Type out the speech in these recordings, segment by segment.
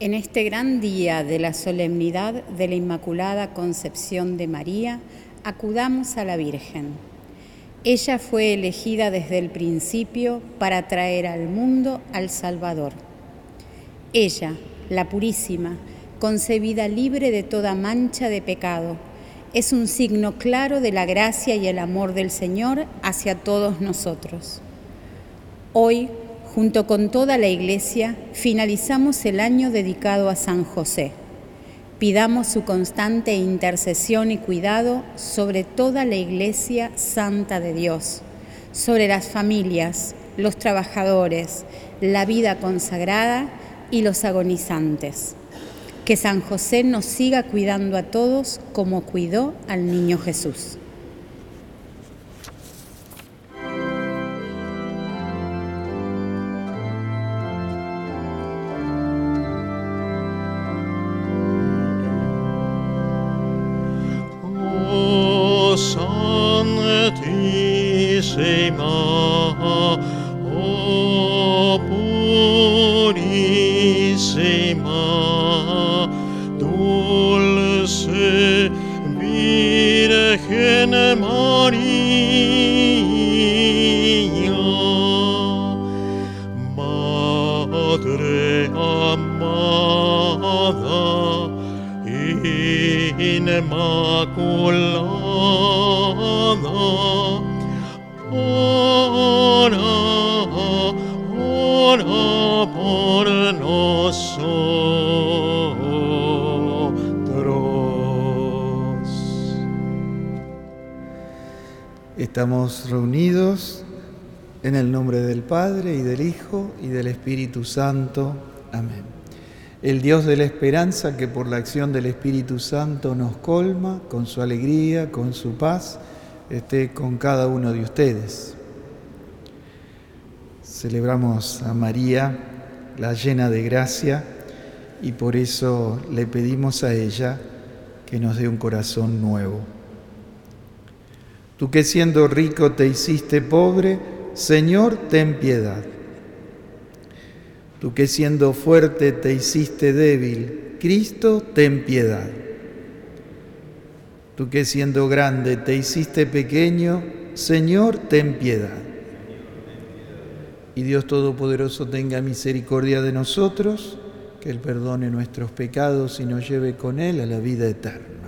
En este gran día de la solemnidad de la Inmaculada Concepción de María, acudamos a la Virgen. Ella fue elegida desde el principio para traer al mundo al Salvador. Ella, la purísima, concebida libre de toda mancha de pecado, es un signo claro de la gracia y el amor del Señor hacia todos nosotros. Hoy, junto con toda la Iglesia, finalizamos el año dedicado a San José. Pidamos su constante intercesión y cuidado sobre toda la Iglesia Santa de Dios, sobre las familias, los trabajadores, la vida consagrada y los agonizantes. Que San José nos siga cuidando a todos como cuidó al niño Jesús. Estamos reunidos en el nombre del Padre y del Hijo y del Espíritu Santo. Amén. El Dios de la esperanza que por la acción del Espíritu Santo nos colma con su alegría, con su paz, esté con cada uno de ustedes. Celebramos a María, la llena de gracia, y por eso le pedimos a ella que nos dé un corazón nuevo. Tú que siendo rico te hiciste pobre, Señor, ten piedad. Tú que siendo fuerte te hiciste débil, Cristo, ten piedad. Tú que siendo grande te hiciste pequeño, Señor, ten piedad. Y Dios Todopoderoso tenga misericordia de nosotros, que Él perdone nuestros pecados y nos lleve con Él a la vida eterna.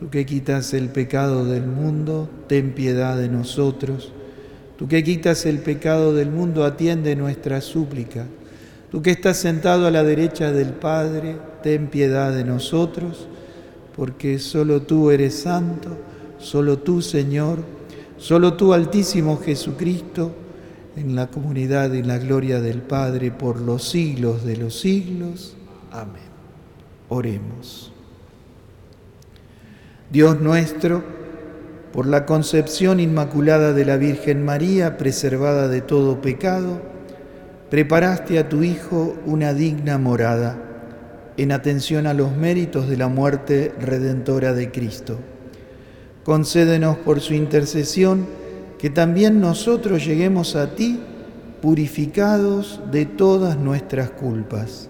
Tú que quitas el pecado del mundo, ten piedad de nosotros. Tú que quitas el pecado del mundo, atiende nuestra súplica. Tú que estás sentado a la derecha del Padre, ten piedad de nosotros, porque solo tú eres santo, solo tú, Señor, solo tú, Altísimo Jesucristo, en la comunidad y la gloria del Padre por los siglos de los siglos. Amén. Oremos. Dios nuestro, por la concepción inmaculada de la Virgen María, preservada de todo pecado, preparaste a tu Hijo una digna morada en atención a los méritos de la muerte redentora de Cristo. Concédenos por su intercesión que también nosotros lleguemos a ti purificados de todas nuestras culpas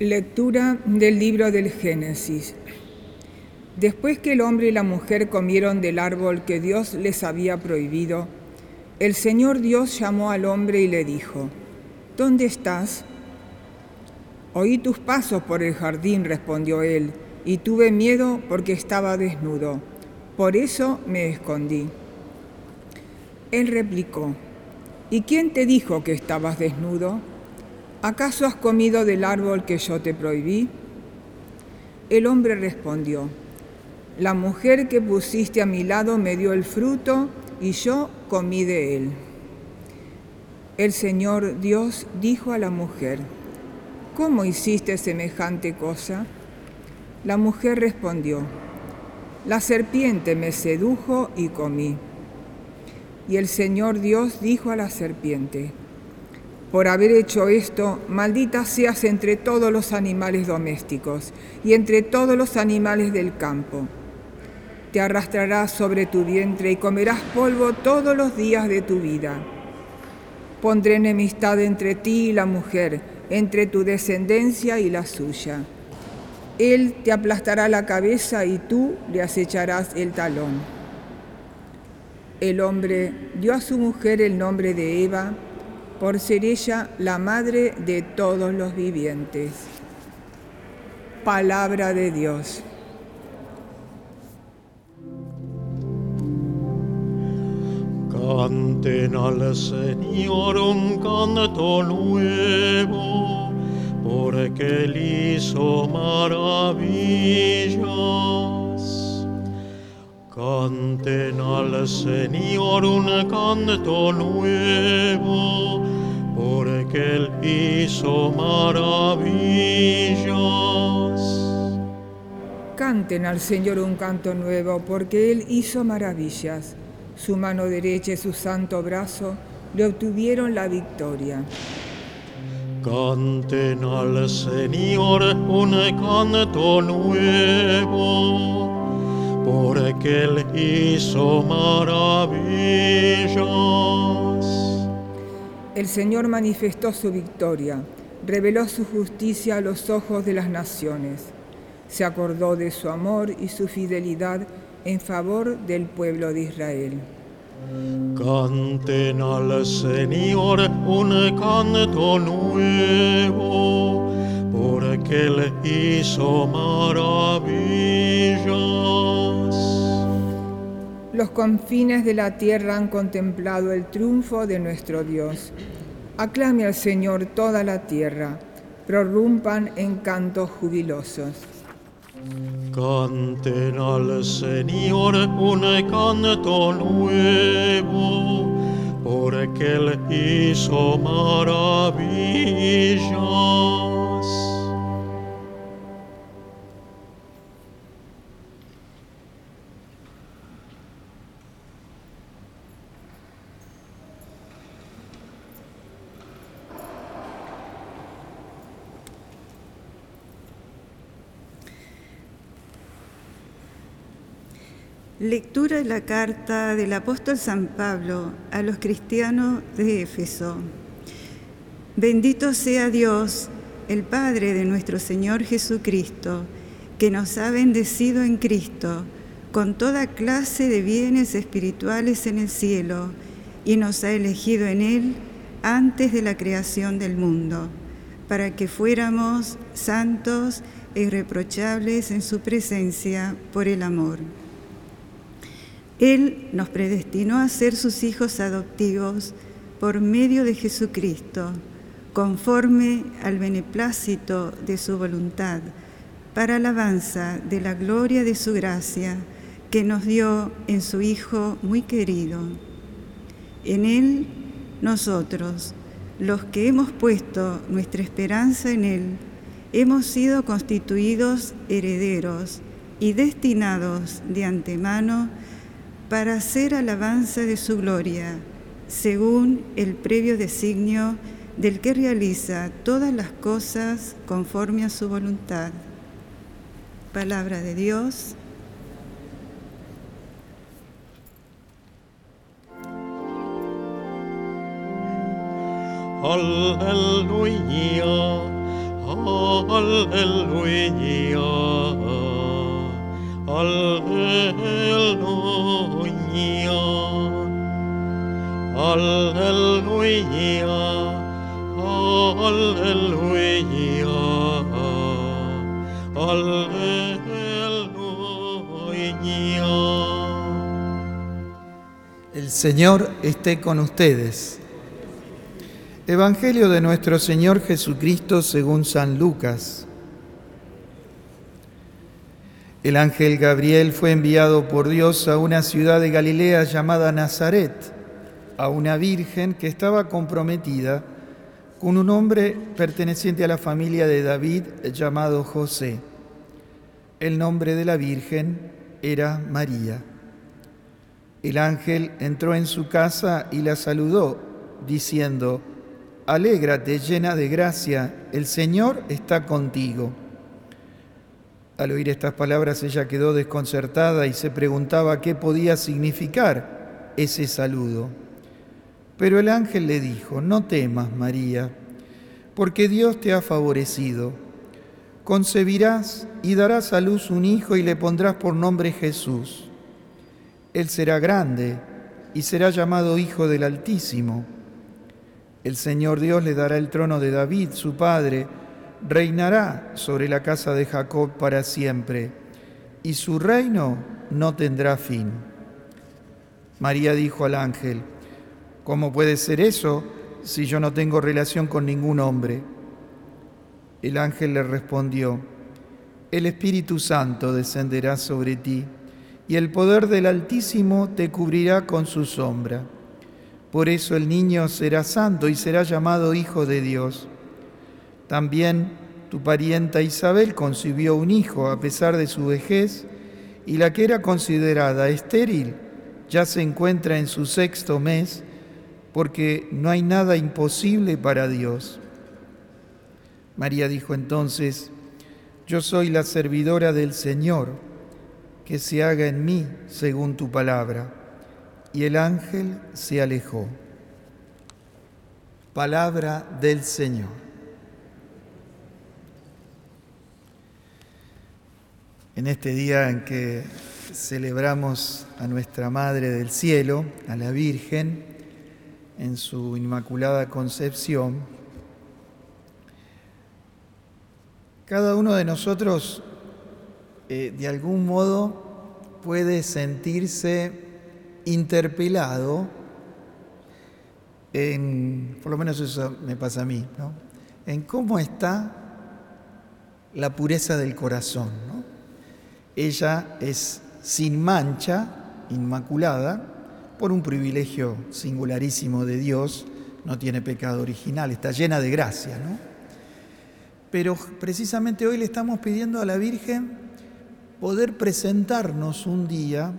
Lectura del libro del Génesis. Después que el hombre y la mujer comieron del árbol que Dios les había prohibido, el Señor Dios llamó al hombre y le dijo, ¿Dónde estás? Oí tus pasos por el jardín, respondió él, y tuve miedo porque estaba desnudo. Por eso me escondí. Él replicó, ¿y quién te dijo que estabas desnudo? ¿Acaso has comido del árbol que yo te prohibí? El hombre respondió, la mujer que pusiste a mi lado me dio el fruto y yo comí de él. El Señor Dios dijo a la mujer, ¿cómo hiciste semejante cosa? La mujer respondió, la serpiente me sedujo y comí. Y el Señor Dios dijo a la serpiente, por haber hecho esto, maldita seas entre todos los animales domésticos y entre todos los animales del campo te arrastrarás sobre tu vientre y comerás polvo todos los días de tu vida. Pondré enemistad entre ti y la mujer, entre tu descendencia y la suya. Él te aplastará la cabeza y tú le acecharás el talón. El hombre dio a su mujer el nombre de Eva, por ser ella la madre de todos los vivientes. Palabra de Dios. Canten al Señor un canto nuevo, porque Él hizo maravillas. Canten al Señor un canto nuevo, porque Él hizo maravillas. Canten al Señor un canto nuevo, porque Él hizo maravillas. Su mano derecha y su santo brazo le obtuvieron la victoria. Canten al Señor un canto nuevo, porque Él hizo maravillas. El Señor manifestó su victoria, reveló su justicia a los ojos de las naciones. Se acordó de su amor y su fidelidad en favor del pueblo de Israel. Canten al Señor un canto nuevo, porque Él hizo maravillas. Los confines de la tierra han contemplado el triunfo de nuestro Dios. Aclame al Señor toda la tierra, prorrumpan en cantos jubilosos. Canten al Señor un canto nuevo, porque Él hizo maravillas. Lectura de la carta del apóstol San Pablo a los cristianos de Éfeso. Bendito sea Dios, el Padre de nuestro Señor Jesucristo, que nos ha bendecido en Cristo con toda clase de bienes espirituales en el cielo y nos ha elegido en Él antes de la creación del mundo, para que fuéramos santos e irreprochables en su presencia por el amor. Él nos predestinó a ser sus hijos adoptivos por medio de Jesucristo, conforme al beneplácito de su voluntad, para alabanza de la gloria de su gracia que nos dio en su Hijo muy querido. En Él, nosotros, los que hemos puesto nuestra esperanza en Él, hemos sido constituidos herederos y destinados de antemano para hacer alabanza de su gloria, según el previo designio del que realiza todas las cosas conforme a su voluntad. Palabra de Dios. Aleluya, aleluya, aleluya, aleluya, aleluya, Aleluya. El Señor esté con ustedes. Evangelio de nuestro Señor Jesucristo según San Lucas. El ángel Gabriel fue enviado por Dios a una ciudad de Galilea llamada Nazaret, a una virgen que estaba comprometida con un hombre perteneciente a la familia de David llamado José. El nombre de la virgen era María. El ángel entró en su casa y la saludó, diciendo, Alégrate llena de gracia, el Señor está contigo. Al oír estas palabras ella quedó desconcertada y se preguntaba qué podía significar ese saludo. Pero el ángel le dijo, no temas, María, porque Dios te ha favorecido. Concebirás y darás a luz un hijo y le pondrás por nombre Jesús. Él será grande y será llamado Hijo del Altísimo. El Señor Dios le dará el trono de David, su padre, reinará sobre la casa de Jacob para siempre, y su reino no tendrá fin. María dijo al ángel, ¿cómo puede ser eso si yo no tengo relación con ningún hombre? El ángel le respondió, el Espíritu Santo descenderá sobre ti, y el poder del Altísimo te cubrirá con su sombra. Por eso el niño será santo y será llamado Hijo de Dios. También tu parienta Isabel concibió un hijo a pesar de su vejez, y la que era considerada estéril ya se encuentra en su sexto mes, porque no hay nada imposible para Dios. María dijo entonces, yo soy la servidora del Señor, que se haga en mí según tu palabra. Y el ángel se alejó. Palabra del Señor. En este día en que celebramos a nuestra Madre del Cielo, a la Virgen, en su Inmaculada Concepción, cada uno de nosotros eh, de algún modo puede sentirse interpelado en, por lo menos eso me pasa a mí, ¿no? en cómo está la pureza del corazón. ¿no? Ella es sin mancha, inmaculada, por un privilegio singularísimo de Dios, no tiene pecado original, está llena de gracia. ¿no? Pero precisamente hoy le estamos pidiendo a la Virgen poder presentarnos un día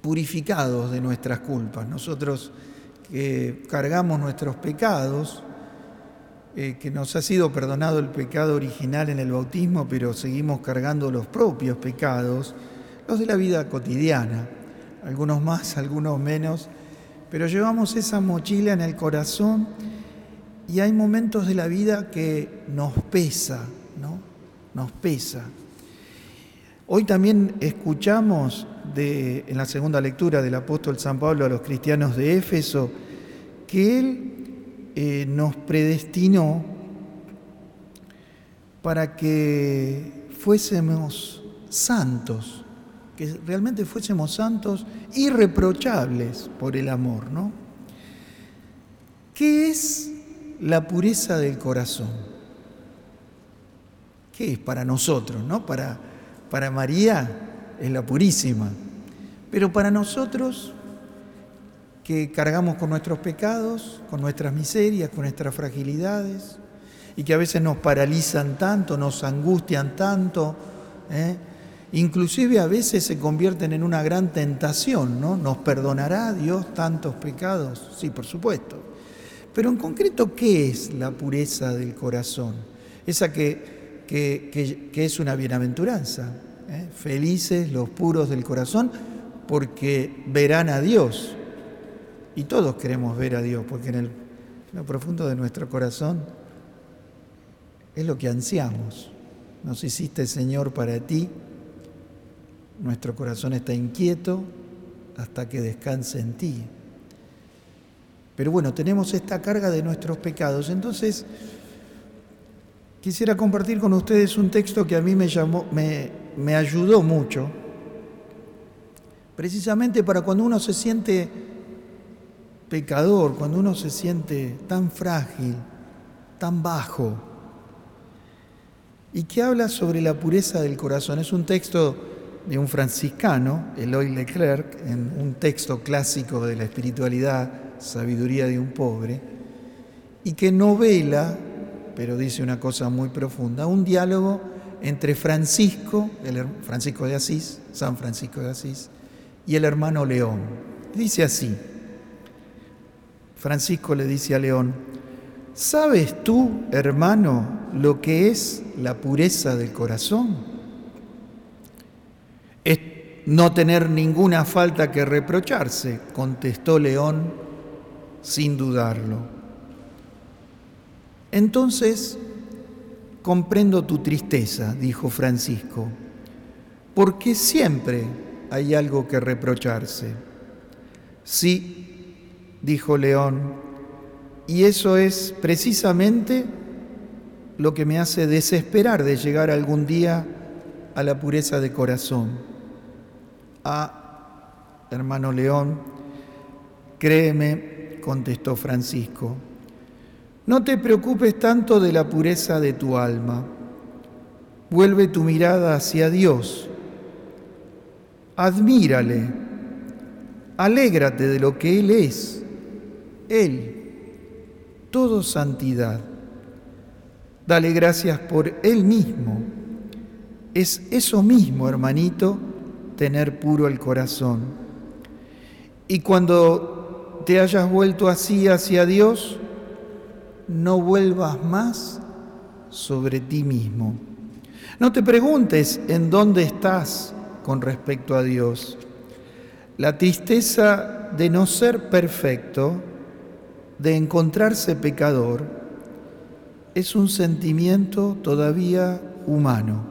purificados de nuestras culpas. Nosotros que cargamos nuestros pecados, eh, que nos ha sido perdonado el pecado original en el bautismo, pero seguimos cargando los propios pecados, los de la vida cotidiana, algunos más, algunos menos, pero llevamos esa mochila en el corazón y hay momentos de la vida que nos pesa, ¿no? Nos pesa. Hoy también escuchamos de, en la segunda lectura del apóstol San Pablo a los cristianos de Éfeso que Él eh, nos predestinó para que fuésemos santos, que realmente fuésemos santos irreprochables por el amor, ¿no? ¿Qué es la pureza del corazón? ¿Qué es para nosotros, no? Para para María es la purísima, pero para nosotros que cargamos con nuestros pecados, con nuestras miserias, con nuestras fragilidades, y que a veces nos paralizan tanto, nos angustian tanto, ¿eh? inclusive a veces se convierten en una gran tentación, ¿no? ¿Nos perdonará Dios tantos pecados? Sí, por supuesto. Pero en concreto, ¿qué es la pureza del corazón? Esa que que, es una bienaventuranza. ¿eh? Felices los puros del corazón porque verán a Dios. Y todos queremos ver a Dios, porque en, el, lo profundo de nuestro corazón es lo que ansiamos. Nos hiciste, Señor, para ti. Nuestro corazón está inquieto hasta que descanse en ti. Pero bueno, tenemos esta carga de nuestros pecados. Entonces, quisiera compartir con ustedes un texto que a mí me, llamó, me, me ayudó mucho, precisamente para cuando uno se siente pecador, cuando uno se siente tan frágil, tan bajo, y que habla sobre la pureza del corazón. Es un texto de un franciscano, Eloy Leclerc, en un texto clásico de la espiritualidad, Sabiduría de un pobre, y que novela, pero dice una cosa muy profunda, un diálogo entre Francisco, Francisco de Asís, San Francisco de Asís, y el hermano León. Dice así, Francisco le dice a León, ¿sabes tú, hermano, lo que es la pureza del corazón? Es no tener ninguna falta que reprocharse, contestó León sin dudarlo. Entonces, comprendo tu tristeza, dijo Francisco, porque siempre hay algo que reprocharse. Sí, dijo León, y eso es precisamente lo que me hace desesperar de llegar algún día a la pureza de corazón. Ah, hermano León, créeme, contestó Francisco, no te preocupes tanto de la pureza de tu alma. Vuelve tu mirada hacia Dios. Admírale. Alégrate de lo que Él es. Él, todo santidad. Dale gracias por Él mismo. Es eso mismo, hermanito, tener puro el corazón. Y cuando te hayas vuelto así hacia Dios, no vuelvas más sobre ti mismo. No te preguntes en dónde estás con respecto a Dios. La tristeza de no ser perfecto, de encontrarse pecador, es un sentimiento todavía humano,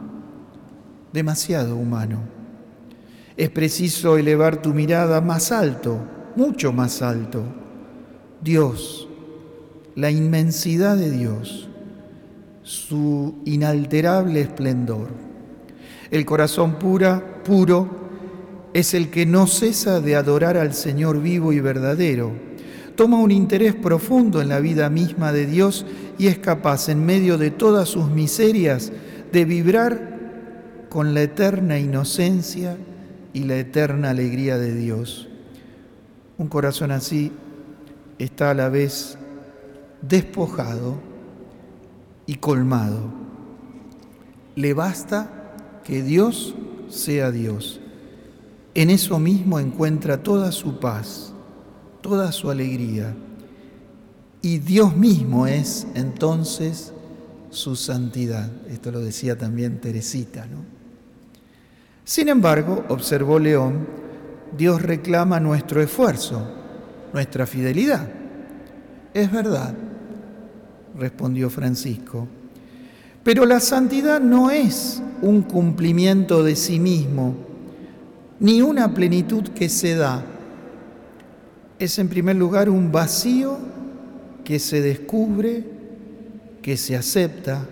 demasiado humano. Es preciso elevar tu mirada más alto mucho más alto. Dios, la inmensidad de Dios, su inalterable esplendor. El corazón pura, puro, es el que no cesa de adorar al Señor vivo y verdadero. Toma un interés profundo en la vida misma de Dios y es capaz, en medio de todas sus miserias, de vibrar con la eterna inocencia y la eterna alegría de Dios. Un corazón así está a la vez despojado y colmado. Le basta que Dios sea Dios. En eso mismo encuentra toda su paz, toda su alegría. Y Dios mismo es entonces su santidad. Esto lo decía también Teresita, ¿no? Sin embargo, observó León, Dios reclama nuestro esfuerzo, nuestra fidelidad. Es verdad, respondió Francisco, pero la santidad no es un cumplimiento de sí mismo, ni una plenitud que se da. Es en primer lugar un vacío que se descubre, que se acepta,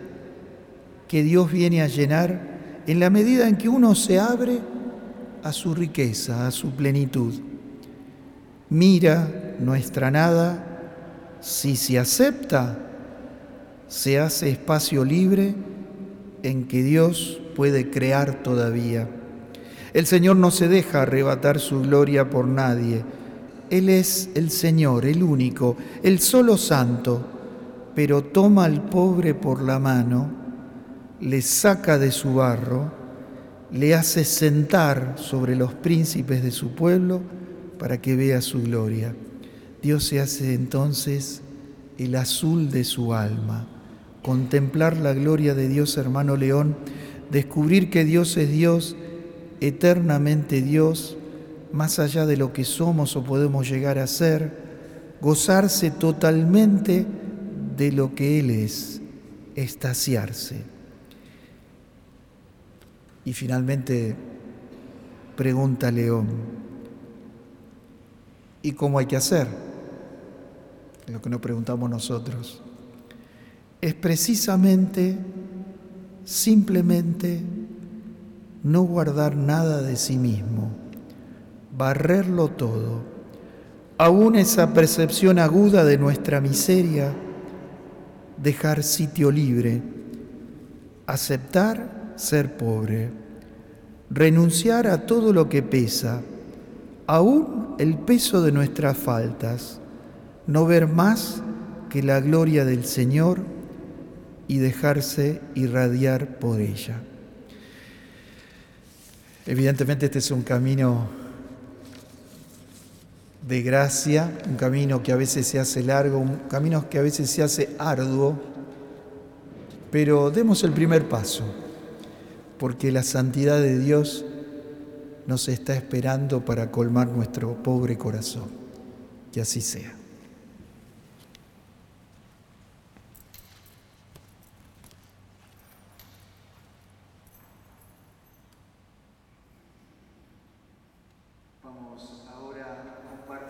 que Dios viene a llenar en la medida en que uno se abre a su riqueza, a su plenitud. Mira nuestra nada, si se acepta, se hace espacio libre en que Dios puede crear todavía. El Señor no se deja arrebatar su gloria por nadie. Él es el Señor, el único, el solo santo, pero toma al pobre por la mano, le saca de su barro, le hace sentar sobre los príncipes de su pueblo para que vea su gloria. Dios se hace entonces el azul de su alma. Contemplar la gloria de Dios, hermano León, descubrir que Dios es Dios, eternamente Dios, más allá de lo que somos o podemos llegar a ser, gozarse totalmente de lo que Él es, estaciarse. Y finalmente pregunta León, ¿y cómo hay que hacer? Lo que nos preguntamos nosotros. es precisamente, simplemente, no guardar nada de sí mismo, barrerlo todo, aún esa percepción aguda de nuestra miseria, dejar sitio libre, aceptar ser pobre, renunciar a todo lo que pesa, aún el peso de nuestras faltas, no ver más que la gloria del Señor y dejarse irradiar por ella. Evidentemente este es un camino de gracia, un camino que a veces se hace largo, un camino que a veces se hace arduo, pero demos el primer paso, porque la santidad de Dios nos está esperando para colmar nuestro pobre corazón. Que así sea.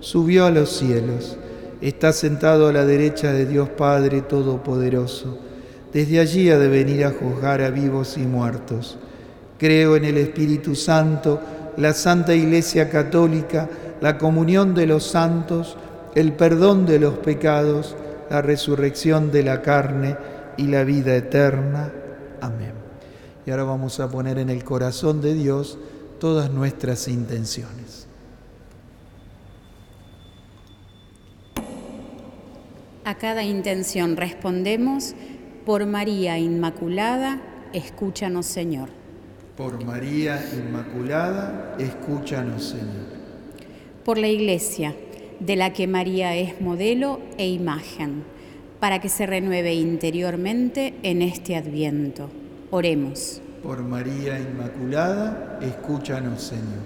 subió a los cielos, está sentado a la derecha de Dios Padre Todopoderoso. Desde allí ha de venir a juzgar a vivos y muertos. Creo en el Espíritu Santo, la Santa Iglesia Católica, la comunión de los santos, el perdón de los pecados, la resurrección de la carne y la vida eterna. Amén. Y ahora vamos a poner en el corazón de Dios todas nuestras intenciones. A cada intención respondemos, por María Inmaculada, escúchanos Señor. Por María Inmaculada, escúchanos Señor. Por la Iglesia, de la que María es modelo e imagen, para que se renueve interiormente en este adviento. Oremos. Por María Inmaculada, escúchanos Señor.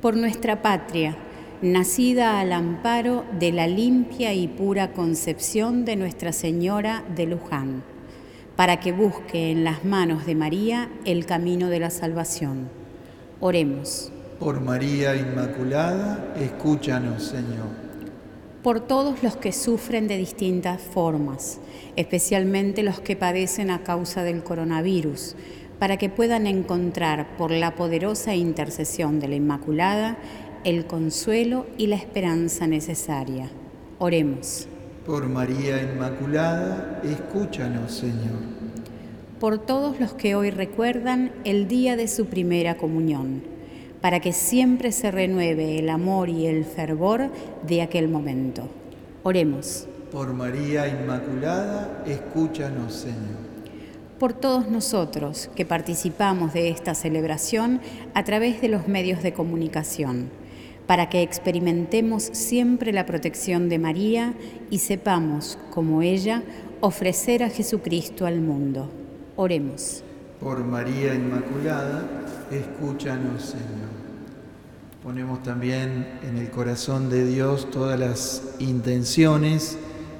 Por nuestra patria, nacida al amparo de la limpia y pura concepción de Nuestra Señora de Luján, para que busque en las manos de María el camino de la salvación. Oremos. Por María Inmaculada, escúchanos, Señor. Por todos los que sufren de distintas formas, especialmente los que padecen a causa del coronavirus, para que puedan encontrar por la poderosa intercesión de la Inmaculada el consuelo y la esperanza necesaria. Oremos. Por María Inmaculada, escúchanos, Señor. Por todos los que hoy recuerdan el día de su primera comunión, para que siempre se renueve el amor y el fervor de aquel momento. Oremos. Por María Inmaculada, escúchanos, Señor por todos nosotros que participamos de esta celebración a través de los medios de comunicación para que experimentemos siempre la protección de María y sepamos, como ella, ofrecer a Jesucristo al mundo. Oremos. Por María Inmaculada, escúchanos, Señor. Ponemos también en el corazón de Dios todas las intenciones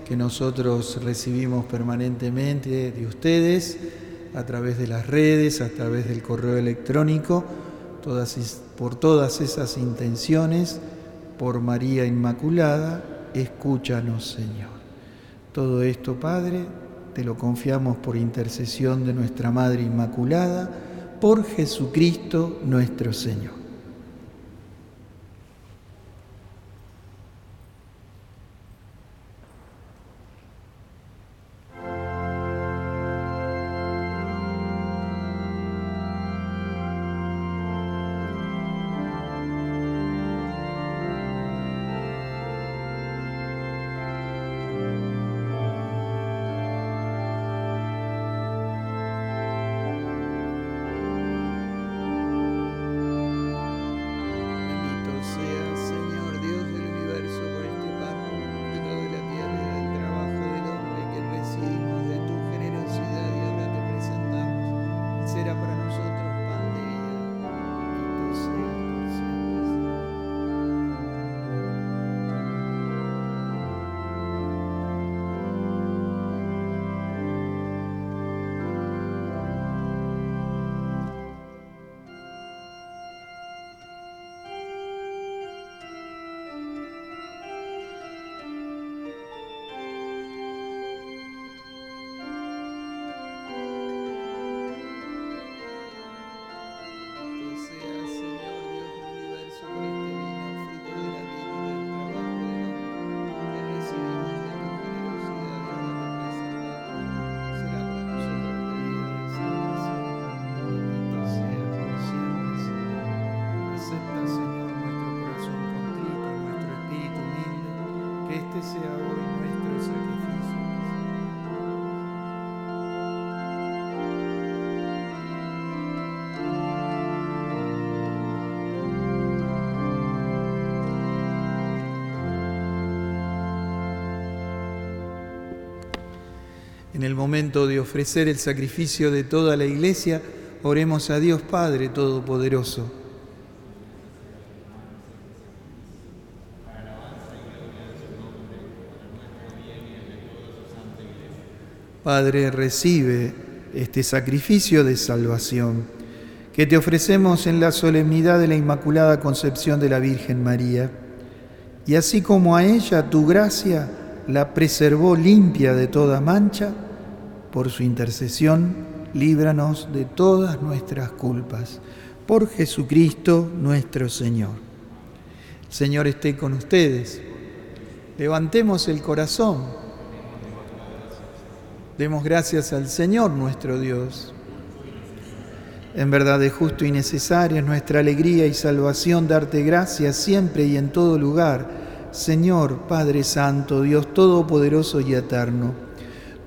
que nosotros recibimos permanentemente de ustedes a través de las redes, a través del correo electrónico por todas esas intenciones, por María Inmaculada, escúchanos, Señor. Todo esto, Padre, te lo confiamos por intercesión de nuestra Madre Inmaculada, por Jesucristo nuestro Señor. El momento de ofrecer el sacrificio de toda la iglesia, oremos a Dios Padre Todopoderoso. Padre, recibe este sacrificio de salvación que te ofrecemos en la solemnidad de la Inmaculada Concepción de la Virgen María. Y así como a ella tu gracia la preservó limpia de toda mancha, por su intercesión, líbranos de todas nuestras culpas. Por Jesucristo nuestro Señor. Señor esté con ustedes. Levantemos el corazón. Demos gracias al Señor nuestro Dios. En verdad es justo y necesario, es nuestra alegría y salvación darte gracias siempre y en todo lugar, Señor Padre Santo, Dios Todopoderoso y Eterno.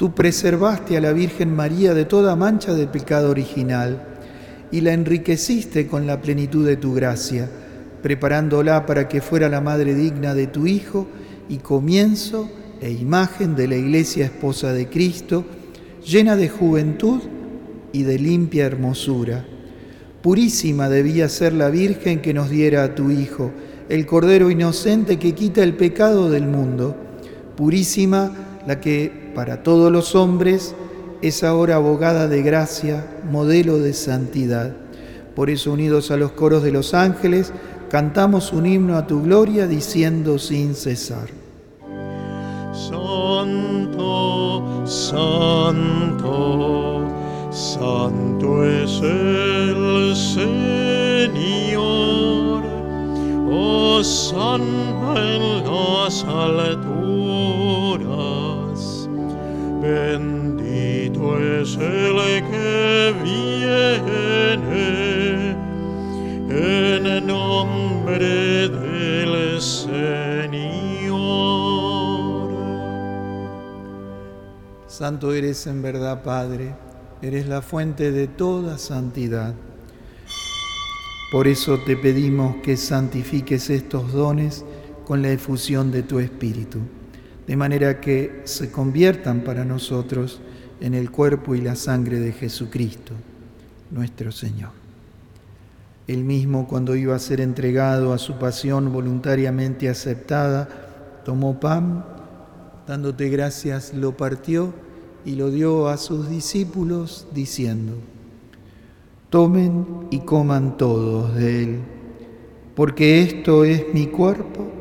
Tú preservaste a la Virgen María de toda mancha de pecado original y la enriqueciste con la plenitud de tu gracia, preparándola para que fuera la madre digna de tu Hijo y comienzo e imagen de la Iglesia esposa de Cristo, llena de juventud y de limpia hermosura. Purísima debía ser la Virgen que nos diera a tu Hijo, el Cordero inocente que quita el pecado del mundo. Purísima la que para todos los hombres es ahora abogada de gracia, modelo de santidad. Por eso, unidos a los coros de los ángeles, cantamos un himno a tu gloria diciendo sin cesar. Santo, santo, santo es el Señor. Oh, santo en las. Bendito es el que viene en nombre del Señor. Santo eres en verdad, Padre, eres la fuente de toda santidad. Por eso te pedimos que santifiques estos dones con la efusión de tu Espíritu, de manera que se conviertan para nosotros en el cuerpo y la sangre de Jesucristo, nuestro Señor. Él mismo, cuando iba a ser entregado a su pasión voluntariamente aceptada, tomó pan, dándote gracias, lo partió y lo dio a sus discípulos, diciendo, Tomen y coman todos de él, porque esto es mi cuerpo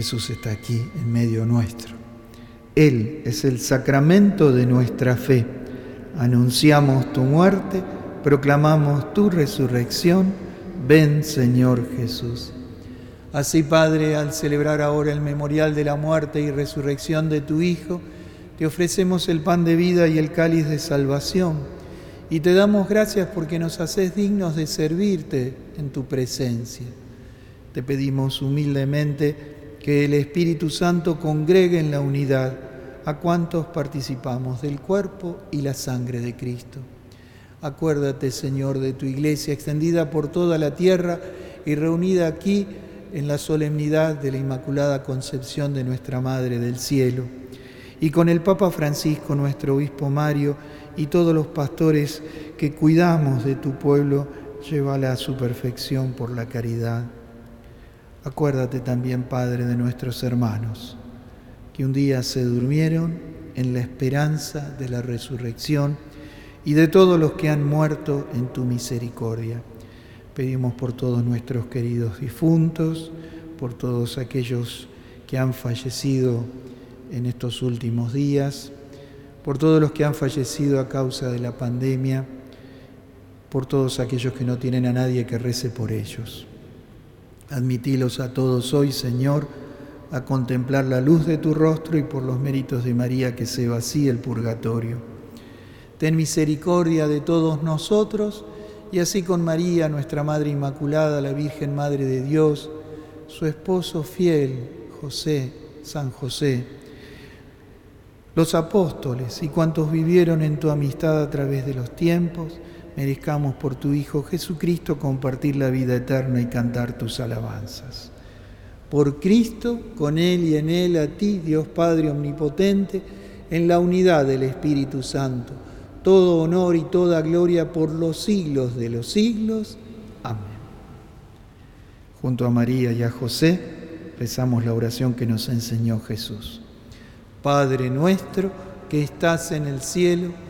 Jesús está aquí en medio nuestro. Él es el sacramento de nuestra fe. Anunciamos tu muerte, proclamamos tu resurrección. Ven Señor Jesús. Así, Padre, al celebrar ahora el memorial de la muerte y resurrección de tu Hijo, te ofrecemos el pan de vida y el cáliz de salvación. Y te damos gracias porque nos haces dignos de servirte en tu presencia. Te pedimos humildemente que el Espíritu Santo congregue en la unidad a cuantos participamos del cuerpo y la sangre de Cristo. Acuérdate, Señor, de tu iglesia extendida por toda la tierra y reunida aquí en la solemnidad de la Inmaculada Concepción de nuestra Madre del Cielo. Y con el Papa Francisco, nuestro obispo Mario, y todos los pastores que cuidamos de tu pueblo, llévala a su perfección por la caridad. Acuérdate también, Padre, de nuestros hermanos, que un día se durmieron en la esperanza de la resurrección y de todos los que han muerto en tu misericordia. Pedimos por todos nuestros queridos difuntos, por todos aquellos que han fallecido en estos últimos días, por todos los que han fallecido a causa de la pandemia, por todos aquellos que no tienen a nadie que rece por ellos. Admitilos a todos hoy, Señor, a contemplar la luz de tu rostro y por los méritos de María que se vacíe el purgatorio. Ten misericordia de todos nosotros y así con María, nuestra Madre Inmaculada, la Virgen Madre de Dios, su esposo fiel, José, San José, los apóstoles y cuantos vivieron en tu amistad a través de los tiempos, merezcamos por tu Hijo Jesucristo compartir la vida eterna y cantar tus alabanzas. Por Cristo, con Él y en Él, a ti, Dios Padre Omnipotente, en la unidad del Espíritu Santo, todo honor y toda gloria por los siglos de los siglos. Amén. Junto a María y a José, rezamos la oración que nos enseñó Jesús. Padre nuestro que estás en el cielo,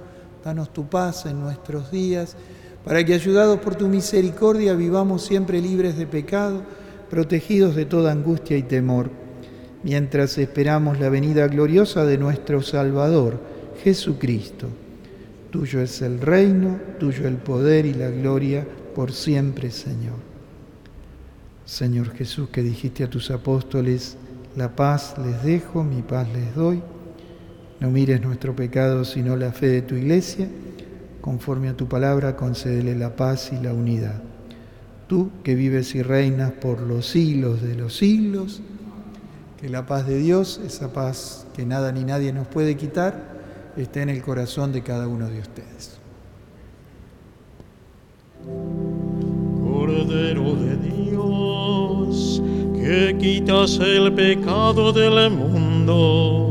Danos tu paz en nuestros días, para que, ayudados por tu misericordia, vivamos siempre libres de pecado protegidos de toda angustia y temor, mientras esperamos la venida gloriosa de nuestro Salvador, Jesucristo. Tuyo es el reino, tuyo el poder y la gloria por siempre, Señor. Señor Jesús, que dijiste a tus apóstoles, la paz les dejo, mi paz les doy. No mires nuestro pecado, sino la fe de tu iglesia. Conforme a tu palabra, concédele la paz y la unidad tú que vives y reinas por los siglos de los siglos, que la paz de Dios, esa paz que nada ni nadie nos puede quitar, esté en el corazón de cada uno de ustedes. Cordero de Dios, que quitas el pecado del mundo,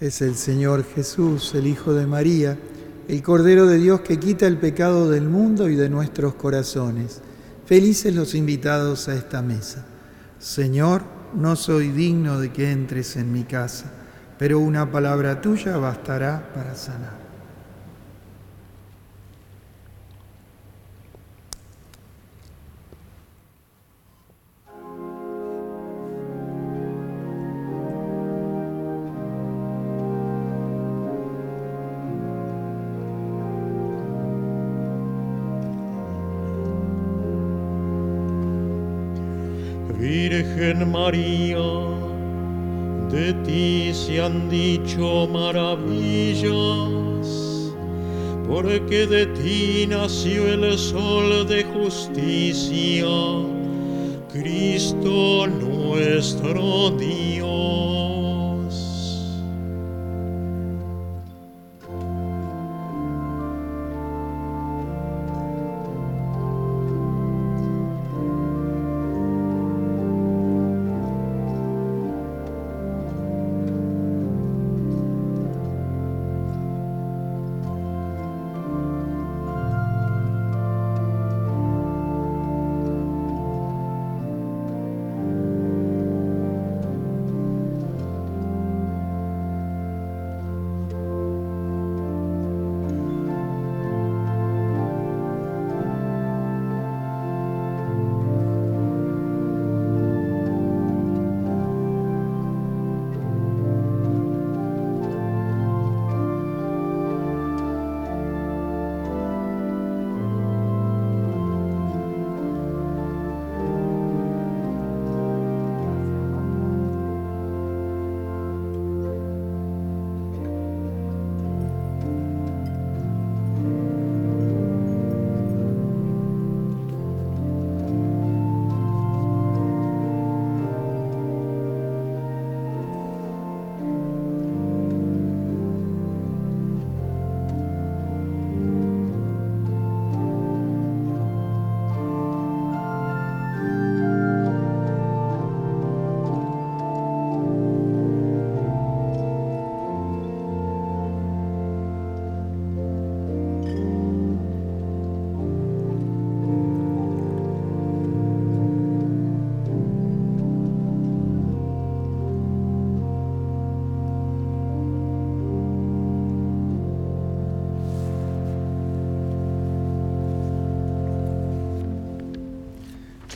es el Señor Jesús, el Hijo de María, el Cordero de Dios que quita el pecado del mundo y de nuestros corazones. Felices los invitados a esta mesa. Señor, no soy digno de que entres en mi casa, pero una palabra tuya bastará para sanar.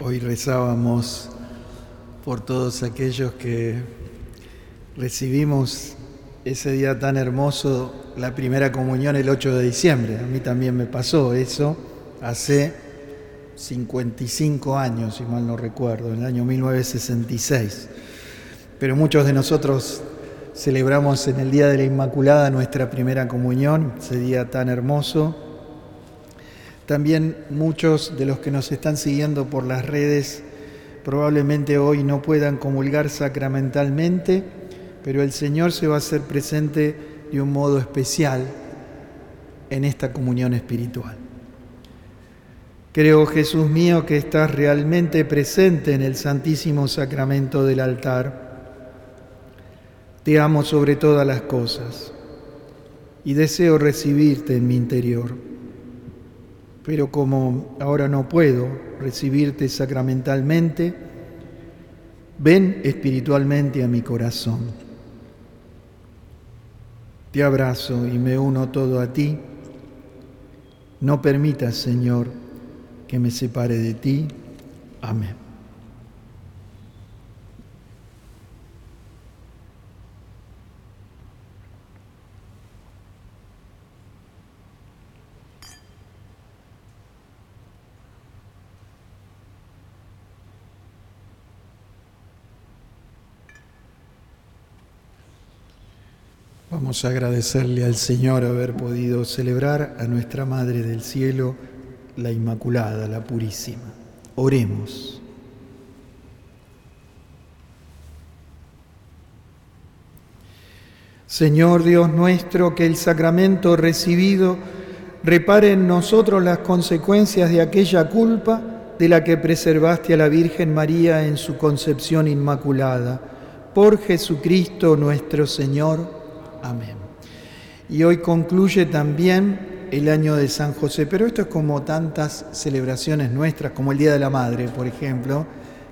Hoy rezábamos por todos aquellos que recibimos ese día tan hermoso, la primera comunión el 8 de diciembre. A mí también me pasó eso hace 55 años, si mal no recuerdo, en el año 1966. Pero muchos de nosotros celebramos en el Día de la Inmaculada nuestra primera comunión, ese día tan hermoso también muchos de los que nos están siguiendo por las redes probablemente hoy no puedan comulgar sacramentalmente, pero el Señor se va a hacer presente de un modo especial en esta comunión espiritual. Creo, Jesús mío, que estás realmente presente en el Santísimo Sacramento del altar. Te amo sobre todas las cosas y deseo recibirte en mi interior pero como ahora no puedo recibirte sacramentalmente, ven espiritualmente a mi corazón. Te abrazo y me uno todo a ti. No permitas, Señor, que me separe de ti. Amén. Vamos a agradecerle al Señor haber podido celebrar a nuestra Madre del Cielo, la Inmaculada, la Purísima. Oremos. Señor Dios nuestro, que el sacramento recibido repare en nosotros las consecuencias de aquella culpa de la que preservaste a la Virgen María en su concepción inmaculada. Por Jesucristo nuestro Señor. Amén. Y hoy concluye también el año de San José, pero esto es como tantas celebraciones nuestras, como el Día de la Madre, por ejemplo,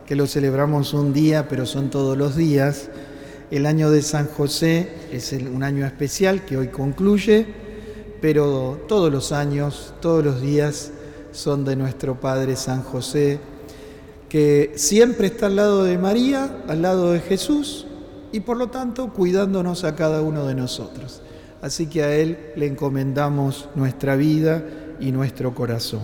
que lo celebramos un día, pero son todos los días. El año de San José es un año especial que hoy concluye, pero todos los años, todos los días son de nuestro Padre San José, que siempre está al lado de María, al lado de Jesús, y por lo tanto cuidándonos a cada uno de nosotros. Así que a Él le encomendamos nuestra vida y nuestro corazón.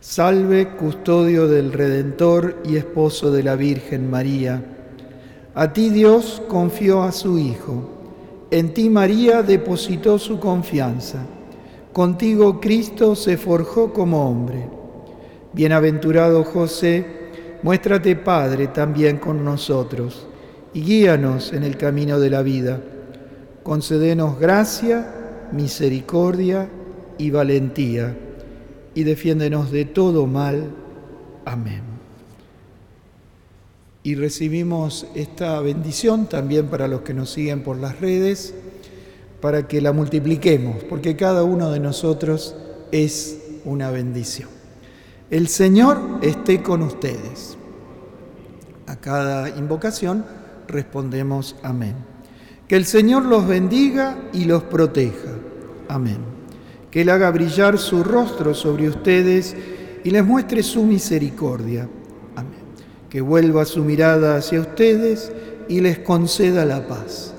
Salve, custodio del Redentor y esposo de la Virgen María. A ti Dios confió a su Hijo. En ti María depositó su confianza. Contigo Cristo se forjó como hombre. Bienaventurado José, muéstrate Padre también con nosotros y guíanos en el camino de la vida. Concedenos gracia, misericordia y valentía, y defiéndenos de todo mal. Amén. Y recibimos esta bendición también para los que nos siguen por las redes, para que la multipliquemos, porque cada uno de nosotros es una bendición. El Señor esté con ustedes. A cada invocación respondemos amén. Que el Señor los bendiga y los proteja. Amén. Que Él haga brillar su rostro sobre ustedes y les muestre su misericordia. Amén. Que vuelva su mirada hacia ustedes y les conceda la paz.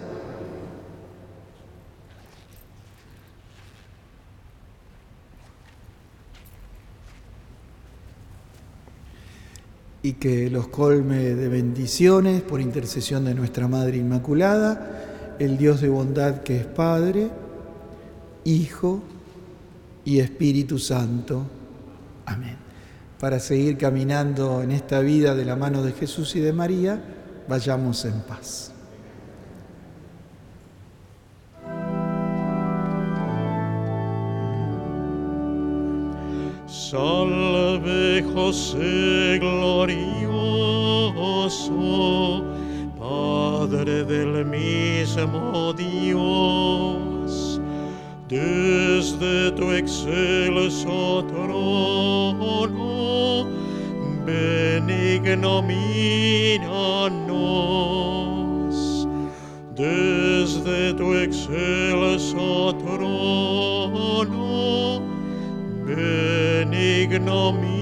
Y que los colme de bendiciones por intercesión de nuestra Madre Inmaculada, el Dios de bondad que es Padre, Hijo y Espíritu Santo. Amén. Para seguir caminando en esta vida de la mano de Jesús y de María, vayamos en paz. Glorioso, Padre del mismo Dios, desde tu excelso trono, benigno míranos, desde tu excelso trono, en ignominia